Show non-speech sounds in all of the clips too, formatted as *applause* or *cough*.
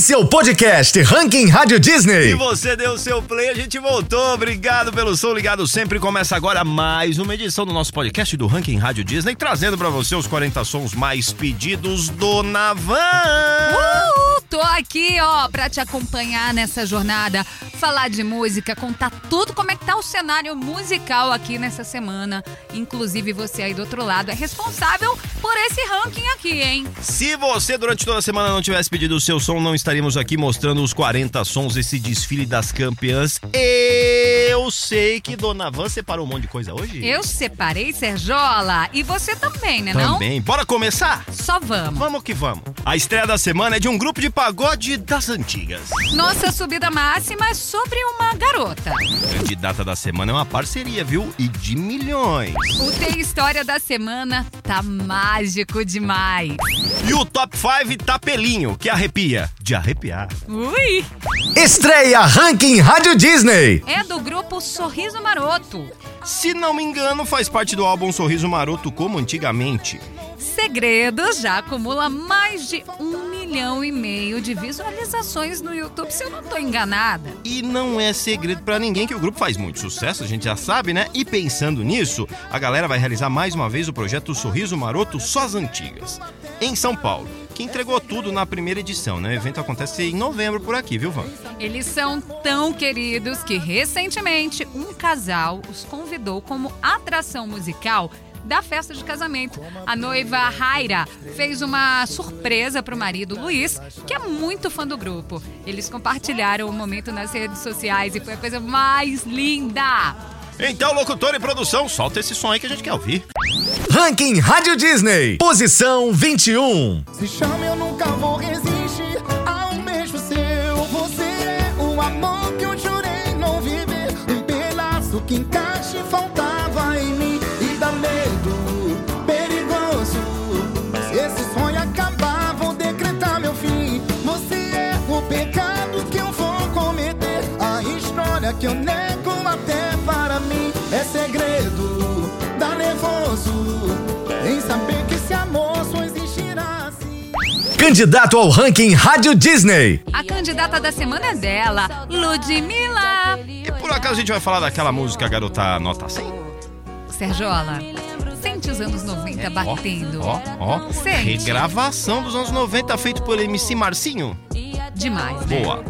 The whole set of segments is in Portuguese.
Esse é o podcast Ranking Rádio E Disney. você deu o seu play, a gente voltou. Obrigado pelo som ligado sempre. Começa agora mais uma edição do nosso podcast do Ranking Rádio Disney, trazendo pra você os 40 sons mais pedidos do Navan. Uh, tô aqui, ó, pra te acompanhar nessa jornada, falar de música, contar tudo como é que tá o cenário musical aqui nessa semana. Inclusive você aí do outro lado é responsável por esse ranking aqui, hein? Se você durante toda a semana não tivesse pedido o seu som, não estaríamos aqui mostrando os 40 sons, esse desfile das campeãs. Eu sei que Dona Van separou um monte de coisa hoje. Eu separei, Serjola, e você também, né não? Também. Bora começar? Só vamos. Vamos que vamos. A estreia da semana é de um grupo de pagode das antigas. Nossa subida máxima é sobre uma garota. Candidata da semana é uma parceria, viu? E de milhões. O Tem História da Semana tá mágico demais. E o top 5 tá pelinho, que arrepia. De arrepiar. Ui! Estreia Ranking Rádio Disney. É do grupo Sorriso Maroto. Se não me engano, faz parte do álbum Sorriso Maroto como antigamente. Segredos já acumula mais de um milhão e meio de visualizações no YouTube, se eu não tô enganada. E não é segredo pra ninguém que o grupo faz muito sucesso, a gente já sabe, né? E pensando nisso, a galera vai realizar mais uma vez o projeto Sorriso Maroto Só as Antigas, em São Paulo, que entregou tudo na primeira edição, né? O evento acontece em novembro por aqui, viu, Van? Eles são tão queridos que recentemente um casal os convidou como atração musical da festa de casamento. A noiva Raira fez uma surpresa para o marido Luiz, que é muito fã do grupo. Eles compartilharam o momento nas redes sociais e foi a coisa mais linda. Então, locutor e produção, solta esse som aí que a gente quer ouvir. Ranking Rádio Disney. Posição 21. Se chama, eu nunca vou resistir a um beijo seu. Você é o amor que eu jurei não viver. Um pedaço que encaixe faltava em Candidato ao Ranking Rádio Disney. A candidata da semana é dela, Ludmilla. E por acaso a gente vai falar daquela música Garota Nota 100? Serjola, sente os anos 90 batendo. Ó, ó. Sente. Regravação dos anos 90 feito por MC Marcinho. Demais, né? Boa.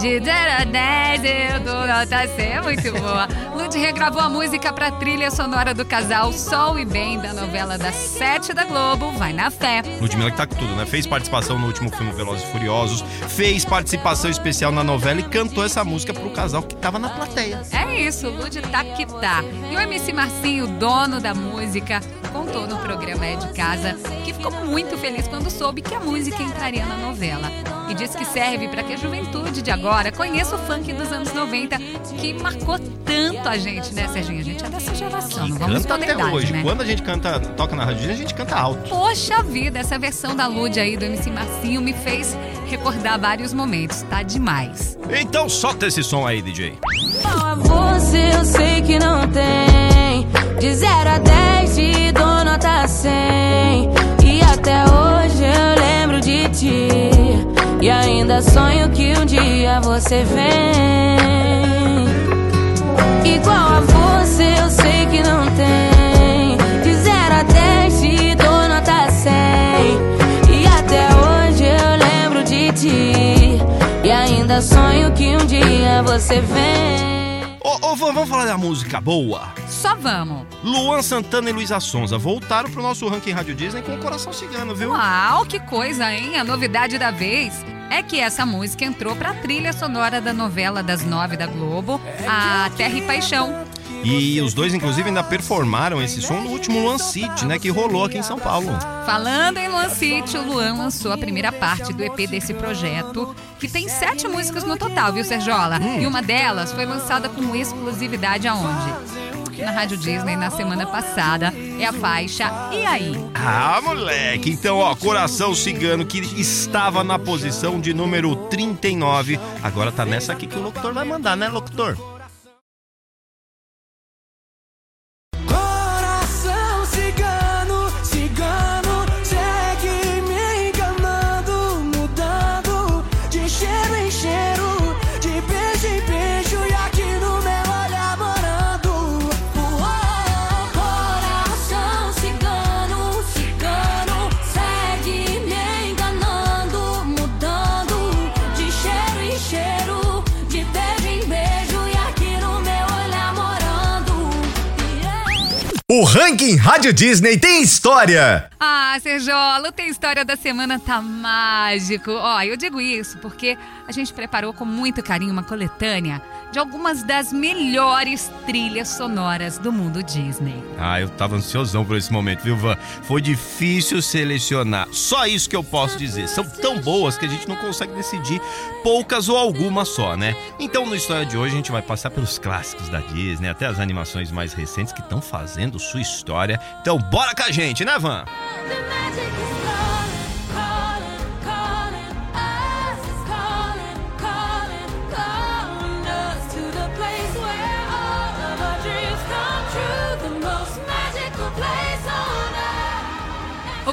De 0 a 10, eu dou nota 100, é muito boa. Lud regravou a música pra trilha sonora do casal Sol e Bem, da novela das 7 da Globo, Vai na Fé. Ludmilla que tá com tudo, né? Fez participação no último filme Velozes e Furiosos, fez participação especial na novela e cantou essa música pro casal que tava na plateia. É isso, Lud tá que tá. E o MC Marcinho, dono da música, contou no programa É de Casa que ficou muito feliz quando soube que a música entraria na novela. E disse que serve para que a juventude de agora conheça o funk dos anos 90, que marcou tanto a gente, né, Serginho? A gente é dessa geração, não vamos Canta até idade, hoje. né? Quando a gente canta, toca na rádio, a gente canta alto. Poxa vida, essa versão da Lud aí do MC Marcinho me fez recordar vários momentos, tá demais. Então solta esse som aí, DJ. A você eu sei que não tem. De 0 a 10 te dou nota 100. E até hoje eu lembro de ti. E ainda sonho que um dia você vem. Igual a você eu sei que não tem. De 0 a 10 te dou nota 100. E até hoje eu lembro de ti. E ainda sonho que um dia você vem. Ô, ô, Van, vamos falar da música boa. Só vamos. Luan Santana e Luísa Sonza voltaram pro nosso ranking Rádio Disney com o coração cigano, viu? Uau, que coisa, hein? A novidade da vez é que essa música entrou pra trilha sonora da novela das nove da Globo, A Terra e Paixão. E os dois, inclusive, ainda performaram esse som no último Luan City, né? Que rolou aqui em São Paulo. Falando em Luan City, o Luan lançou a primeira parte do EP desse projeto, que tem sete músicas no total, viu, Serjola? E uma delas foi lançada com exclusividade aonde? Na Rádio Disney na semana passada. É a faixa E aí? Ah, moleque! Então, ó, Coração Cigano, que estava na posição de número 39, agora tá nessa aqui que o locutor vai mandar, né, locutor? O Ranking Rádio Disney tem história. Ah, Serjolo, tem história da semana tá mágico. Ó, eu digo isso porque a gente preparou com muito carinho uma coletânea de algumas das melhores trilhas sonoras do mundo Disney. Ah, eu tava ansiosão por esse momento, viu, Van? Foi difícil selecionar. Só isso que eu posso dizer. São tão boas que a gente não consegue decidir poucas ou alguma só, né? Então, no História de hoje, a gente vai passar pelos clássicos da Disney, até as animações mais recentes que estão fazendo sua história. Então, bora com a gente, né, Van? The magic is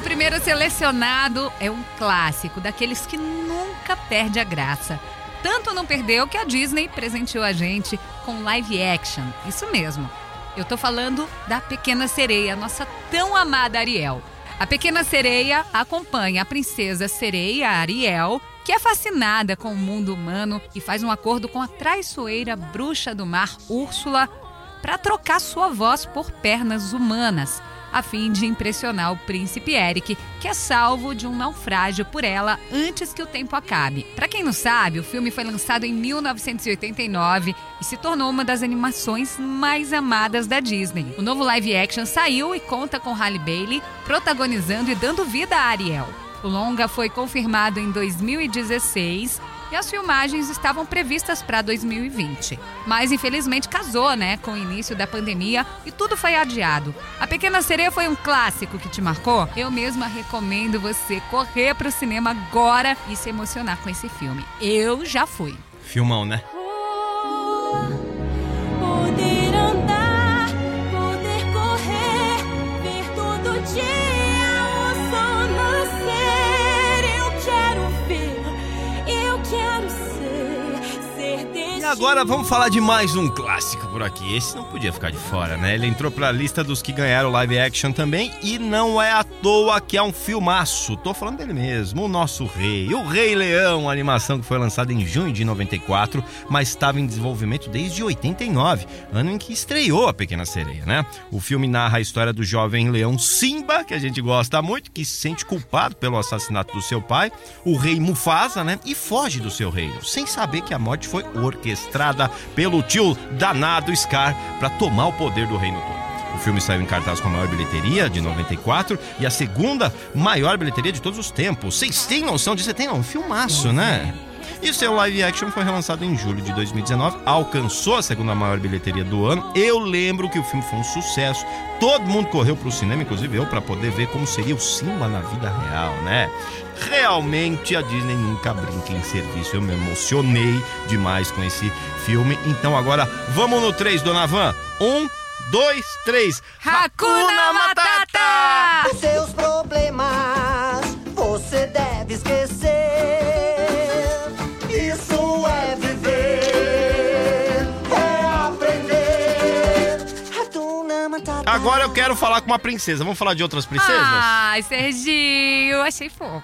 primeiro selecionado é um clássico, daqueles que nunca perde a graça. Tanto não perdeu que a Disney presenteou a gente com live action. Isso mesmo. Eu tô falando da Pequena Sereia, nossa tão amada Ariel. A Pequena Sereia acompanha a princesa sereia Ariel, que é fascinada com o mundo humano e faz um acordo com a traiçoeira bruxa do mar Úrsula para trocar sua voz por pernas humanas, a fim de impressionar o príncipe Eric, que é salvo de um naufrágio por ela antes que o tempo acabe. Para quem não sabe, o filme foi lançado em 1989 e se tornou uma das animações mais amadas da Disney. O novo live action saiu e conta com Halle Bailey protagonizando e dando vida a Ariel. O longa foi confirmado em 2016 e as filmagens estavam previstas para 2020. Mas infelizmente casou, né, com o início da pandemia e tudo foi adiado. A Pequena Sereia foi um clássico que te marcou? Eu mesma recomendo você correr para o cinema agora e se emocionar com esse filme. Eu já fui. Filmão, né? Poder andar, poder correr, ver todo dia agora vamos falar de mais um clássico por aqui. Esse não podia ficar de fora, né? Ele entrou pra lista dos que ganharam live action também e não é à toa que é um filmaço. Tô falando dele mesmo, o nosso rei, o Rei Leão, a animação que foi lançada em junho de 94, mas estava em desenvolvimento desde 89, ano em que estreou a Pequena Sereia, né? O filme narra a história do jovem leão Simba, que a gente gosta muito, que se sente culpado pelo assassinato do seu pai, o rei Mufasa, né? E foge do seu reino, sem saber que a morte foi orquestrada pelo tio danado Scar para tomar o poder do reino todo. O filme saiu em cartaz com a maior bilheteria de 94 e a segunda maior bilheteria de todos os tempos. Vocês têm noção disso? Você tem? Um filmaço, né? E o seu live action foi relançado em julho de 2019, alcançou a segunda maior bilheteria do ano. Eu lembro que o filme foi um sucesso. Todo mundo correu pro cinema, inclusive eu, para poder ver como seria o Simba na vida real, né? Realmente a Disney nunca brinca em serviço. Eu me emocionei demais com esse filme. Então agora vamos no 3, dona Van. Um, dois, três. Hakuna Matata! Os seus problemas Agora eu quero falar com uma princesa. Vamos falar de outras princesas? Ai, Serginho, achei fofo.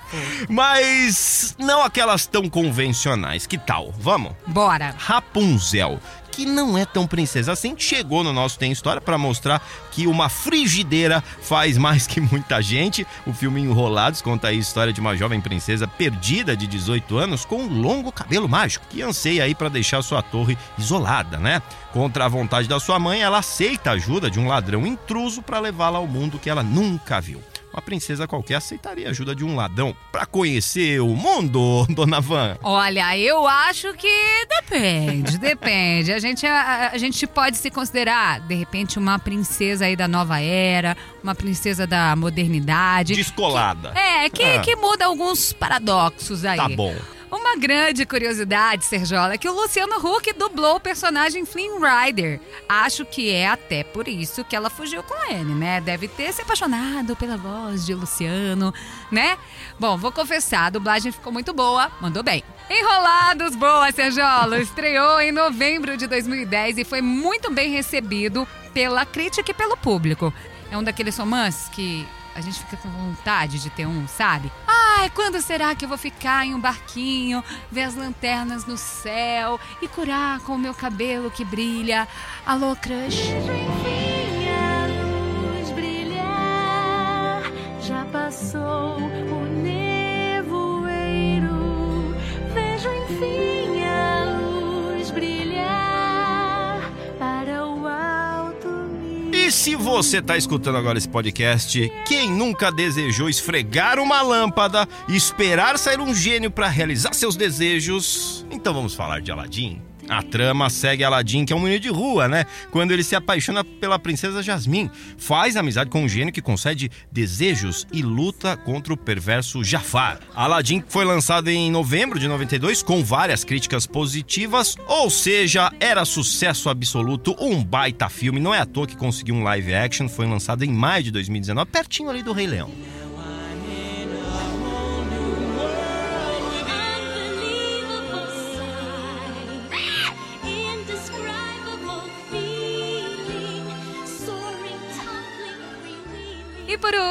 Mas não aquelas tão convencionais. Que tal? Vamos? Bora. Rapunzel, que não é tão princesa assim, chegou no nosso Tem História para mostrar que uma frigideira faz mais que muita gente. O filme Enrolados conta a história de uma jovem princesa perdida de 18 anos com um longo cabelo mágico, que anseia aí para deixar sua torre isolada, né? Contra a vontade da sua mãe, ela aceita a ajuda de um ladrão intruso para levá-la ao mundo que ela nunca viu. Uma princesa qualquer aceitaria a ajuda de um ladrão para conhecer o mundo, *laughs* dona Van. Olha, eu acho que depende, depende. A gente, a, a gente pode se considerar, de repente, uma princesa aí da nova era, uma princesa da modernidade. Descolada. É, que, Ah. que muda alguns paradoxos aí. Tá bom. Uma grande curiosidade, Sergiola, é que o Luciano Huck dublou o personagem Flynn Rider. Acho que é até por isso que ela fugiu com ele, né? Deve ter se apaixonado pela voz de Luciano, né? Bom, vou confessar, a dublagem ficou muito boa, mandou bem. Enrolados, boa, Sergiola! Estreou em novembro de 2010 e foi muito bem recebido pela crítica e pelo público. É um daqueles romances que a gente fica com vontade de ter um, sabe? Ai, quando será que eu vou ficar em um barquinho, ver as lanternas no céu e curar com o meu cabelo que brilha? Alô, crush? A já passou o se você tá escutando agora esse podcast, quem nunca desejou esfregar uma lâmpada e esperar sair um gênio para realizar seus desejos? Então vamos falar de Aladdin. A trama segue Aladdin, que é um menino de rua, né? Quando ele se apaixona pela princesa Jasmine, faz amizade com um gênio que concede desejos e luta contra o perverso Jafar. Aladdin foi lançado em novembro de 92 com várias críticas positivas, ou seja, era sucesso absoluto, um baita filme. Não é à toa que conseguiu um live action, foi lançado em maio de 2019, pertinho ali do Rei Leão.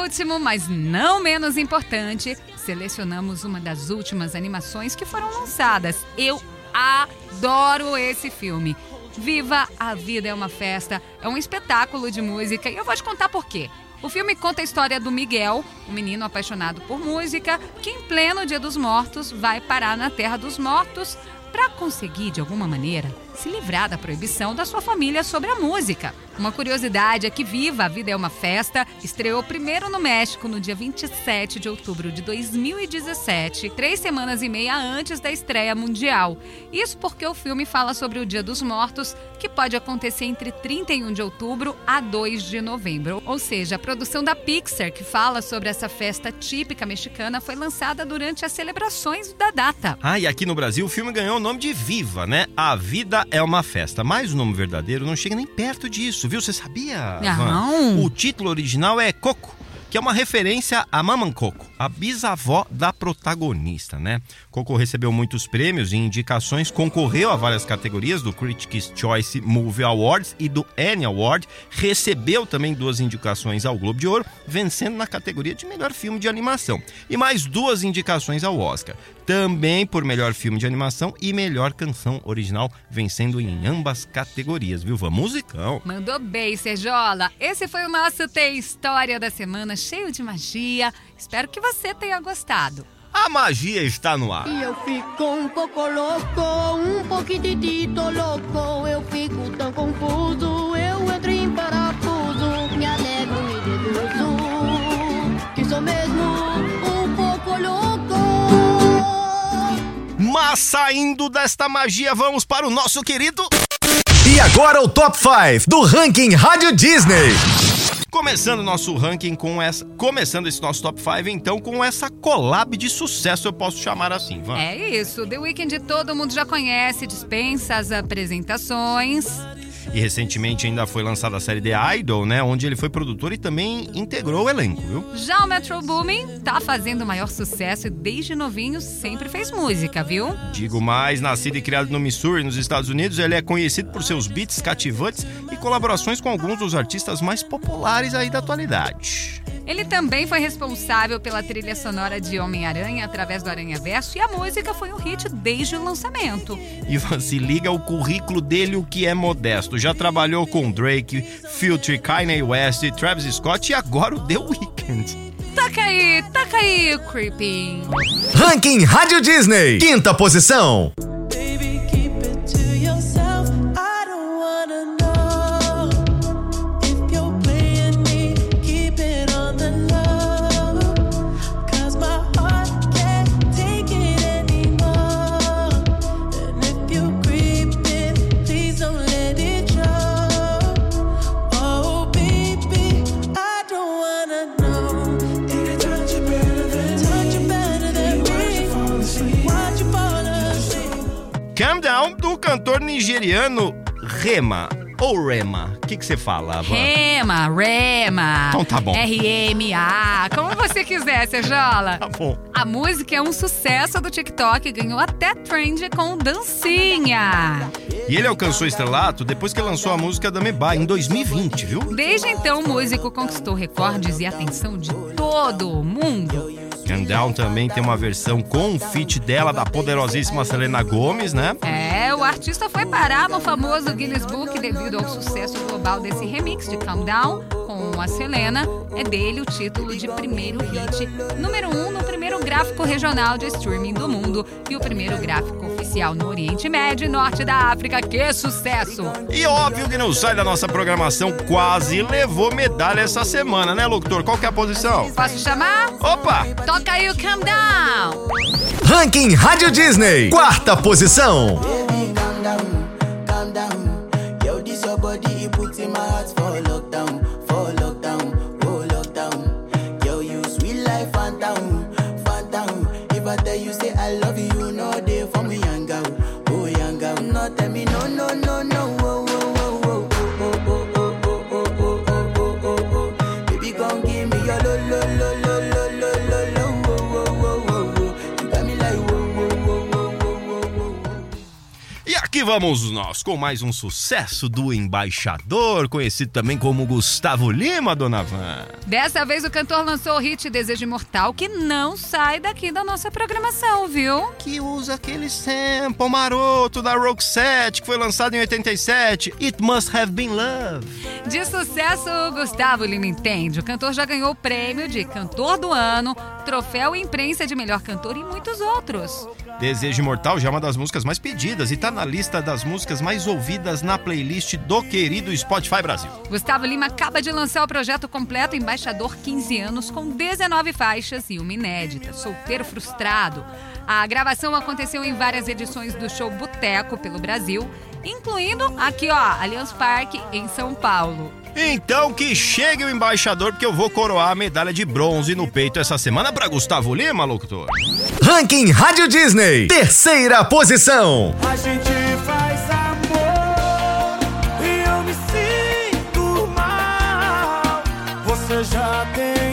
Último, mas não menos importante, selecionamos uma das últimas animações que foram lançadas. Eu adoro esse filme. Viva a Vida é uma Festa é um espetáculo de música e eu vou te contar por quê. O filme conta a história do Miguel, um menino apaixonado por música, que em pleno Dia dos Mortos vai parar na Terra dos Mortos para conseguir, de alguma maneira, se livrar da proibição da sua família sobre a música. Uma curiosidade é que Viva a Vida é uma Festa estreou primeiro no México no dia 27 de outubro de 2017, três semanas e meia antes da estreia mundial. Isso porque o filme fala sobre o Dia dos Mortos, que pode acontecer entre 31 de outubro a 2 de novembro. Ou seja, a produção da Pixar, que fala sobre essa festa típica mexicana, foi lançada durante as celebrações da data. Ah, e aqui no Brasil o filme ganhou o nome de Viva, né? A Vida é uma Festa. Mas o nome verdadeiro não chega nem perto disso, viu? Você sabia? Não. Van? O título original é Coco. Que é uma referência a Maman Coco, a bisavó da protagonista, né? Coco recebeu muitos prêmios e indicações, concorreu a várias categorias do Critics' Choice Movie Awards e do Annie Award, recebeu também duas indicações ao Globo de Ouro, vencendo na categoria de melhor filme de animação, e mais duas indicações ao Oscar, também por melhor filme de animação e melhor canção original, vencendo em ambas categorias, viu? Vamos musicão. Mandou bem, Serjola. Esse foi o nosso Tem História da Semana, cheio de magia. Espero que você tenha gostado. A magia está no ar. E eu fico um pouco louco, um pouquitito louco. Eu fico tão confuso, eu entro em parafuso. Me alegro, me deduzo, que sou mesmo um pouco louco. Mas saindo desta magia, vamos para o nosso querido. E agora o Top 5 do ranking Rádio Disney. Começando nosso ranking com essa. Começando esse nosso top 5, então, com essa collab de sucesso, eu posso chamar assim, Van. É isso, The Weeknd todo mundo já conhece, dispensa as apresentações. E recentemente ainda foi lançada a série The Idol, né? Onde ele foi produtor e também integrou o elenco, viu? Já o Metro Boomin tá fazendo o maior sucesso e desde novinho sempre fez música, viu? Digo mais, nascido e criado no Missouri, nos Estados Unidos, ele é conhecido por seus beats cativantes e colaborações com alguns dos artistas mais populares aí da atualidade. Ele também foi responsável pela trilha sonora de Homem-Aranha através do Aranha Verso e a música foi um hit desde o lançamento. E se liga o currículo dele, o que é modesto. Já trabalhou com Drake, Future, Kanye West, Travis Scott e agora o The Weeknd. Taca aí, taca aí, Creeping. Ranking Rádio Disney. Quinta posição. Cantor nigeriano Rema. Ou Rema. O que você fala, Van? Rema, Rema. Então tá bom. R-M-A, como você quiser, Serjola. Tá bom. A música é um sucesso do TikTok e ganhou até trend com dancinha. E ele alcançou estrelato depois que lançou a música da Meba em 2020, viu? Desde então, o músico conquistou recordes e atenção de todo o mundo. Calm Down também tem uma versão com um feat dela, da poderosíssima Selena Gomes, né? É, o artista foi parar no famoso Guinness Book devido ao sucesso global desse remix de Calm Down com a Selena, é dele o título de primeiro hit, número um no primeiro gráfico regional de streaming do mundo e o primeiro gráfico oficial no Oriente Médio e Norte da África. Que sucesso! E óbvio que não sai da nossa programação, quase levou medalha essa semana, né, locutor? Qual que é a posição? Posso chamar? Opa! Toca aí o Calm Down! Ranking Rádio Disney, quarta posição. body, put in my heart for lockdown, for lockdown, oh lockdown. Girl, you sweet life, phantom, phantom. If I tell you, say I love you, you know they for me, young girl, oh young girl. No, tell me, no, no, no, no, oh, oh. Baby, gon' give me your lo lo lo vamos nós com mais um sucesso do embaixador, conhecido também como Gustavo Lima, dona Van. Dessa vez o cantor lançou o hit Desejo Imortal, que não sai daqui da nossa programação, viu? Que usa aquele sample maroto da Roxette, que foi lançado em 87, It Must Have Been Love. De sucesso, o Gustavo Lima entende. O cantor já ganhou o prêmio de Cantor do Ano, troféu imprensa de melhor cantor e muitos outros. Desejo Imortal já é uma das músicas mais pedidas e tá na lista das músicas mais ouvidas na playlist do querido Spotify Brasil. Gustavo Lima acaba de lançar o projeto completo Embaixador 15 anos, com 19 faixas e uma inédita, Solteiro Frustrado. A gravação aconteceu em várias edições do show Boteco pelo Brasil, incluindo aqui, ó, Allianz Parque, em São Paulo. Então que chegue o embaixador, porque eu vou coroar a medalha de bronze no peito essa semana pra Gustavo Lima, locutor. Ranking Rádio Disney, terceira posição. A gente faz amor e eu me sinto mal. Você já tem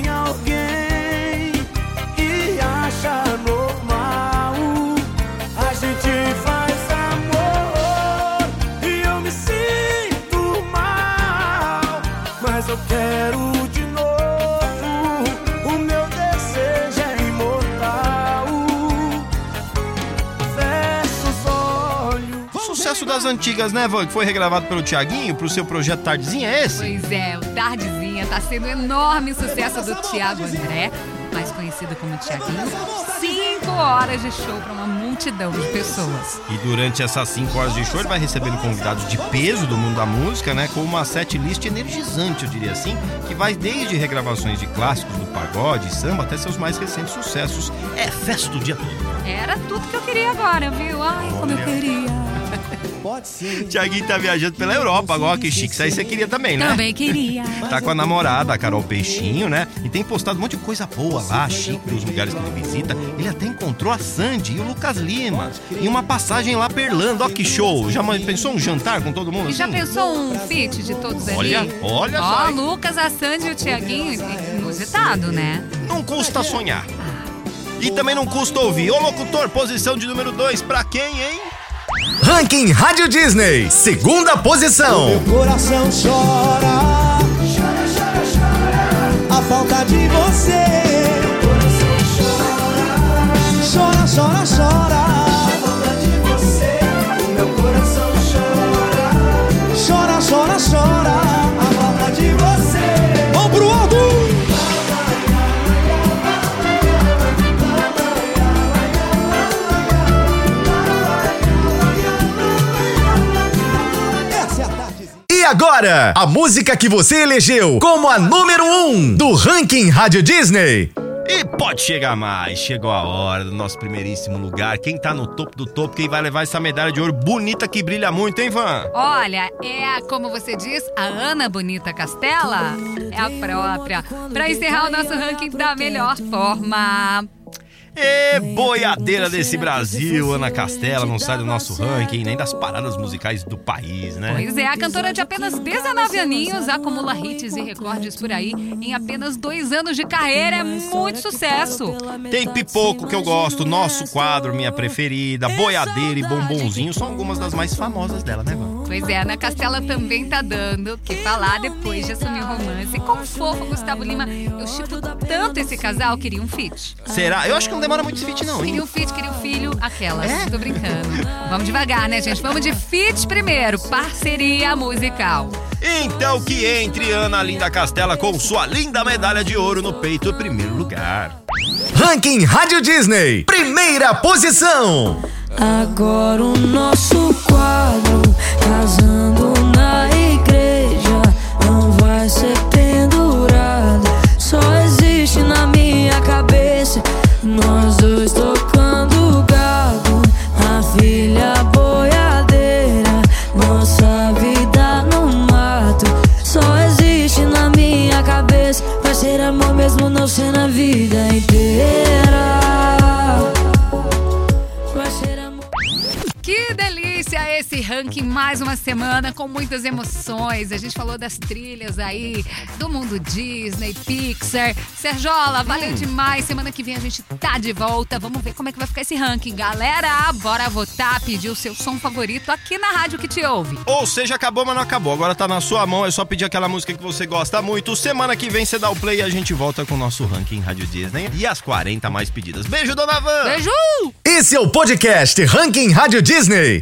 das antigas, né, Van? Que foi regravado pelo Tiaguinho pro seu projeto Tardezinha, é esse? Pois é, o Tardezinha tá sendo um enorme sucesso do Tiago André, mais conhecido como Tiaguinho. Cinco horas de show para uma multidão de pessoas. E durante essas 5 horas de show ele vai recebendo convidados de peso do mundo da música, né? Com uma set list energizante, eu diria assim, que vai desde regravações de clássicos do pagode, samba, até seus mais recentes sucessos. É festa o dia todo. Era tudo que eu queria agora, viu? Ai, como eu queria. *laughs* Tiaguinho tá viajando pela Europa agora, que chique. Isso aí você queria também, né? Também queria. *laughs* Tá com a namorada, a Carol Peixinho, né? E tem postado um monte de coisa boa lá, chique, dos lugares que ele visita. Ele até encontrou a Sandy e o Lucas Lima. E uma passagem lá pra Irlanda. Ó que show! Já pensou um jantar com todo mundo E já assim? pensou um feat de todos ali? Olha, olha Ó, só. hein? Lucas, a Sandy e o Tiaguinho, inusitado, né? Não custa sonhar. E também não custa ouvir. Ô locutor, posição de número 2 pra quem, hein? Ranking Rádio Disney, segunda posição. Coração chora, chora, chora, chora. A falta de você. Chora, chora, chora. A agora, a música que você elegeu como a número um do Ranking Rádio Disney. E pode chegar mais. Chegou a hora do nosso primeiríssimo lugar. Quem tá no topo do topo, quem vai levar essa medalha de ouro bonita que brilha muito, hein, Van? Olha, é a, como você diz, a Ana Bonita Castela? É a própria. Pra encerrar o nosso ranking da melhor forma. E boiadeira desse Brasil, Ana Castela, não sai do nosso ranking, nem das paradas musicais do país, né? Pois é, a cantora de apenas 19 aninhos acumula hits e recordes por aí em apenas dois anos de carreira. É muito sucesso. Tem pipoco que eu gosto, nosso quadro, minha preferida, boiadeira e bombonzinho são algumas das mais famosas dela, né, Van? Pois é, Ana Castela também tá dando que falar depois de assumir o romance. Com o fofo Gustavo Lima, eu chipo tanto esse casal, queria um feat. Será? Eu acho que não demora muito esse feat, não, Queria hein? um feat, queria um filho, aquelas. Tô brincando. Vamos devagar, né, gente? Vamos de feat primeiro. Parceria musical. Então que entre Ana Linda Castela com sua linda medalha de ouro no peito em primeiro lugar. Ranking Rádio Disney, primeira posição. Agora o nosso quadro casando na igreja não vai ser pendurado. Só existe na minha cabeça nós dois tocando gado, a filha boiadeira, nossa vida no mato. Só existe na minha cabeça, vai ser amor mesmo não ser na vida inteira. Ranking mais uma semana com muitas emoções. A gente falou das trilhas aí do mundo Disney, Pixar. Serjola, valeu demais. Semana que vem a gente tá de volta. Vamos ver como é que vai ficar esse ranking. Galera, bora votar, pedir o seu som favorito aqui na rádio que te ouve. Ou seja, acabou, mas não acabou. Agora tá na sua mão, é só pedir aquela música que você gosta muito. Semana que vem você dá o play e a gente volta com o nosso ranking Rádio Disney e as 40 mais pedidas. Beijo, dona Van! Beijo! Esse é o podcast Ranking Rádio Disney.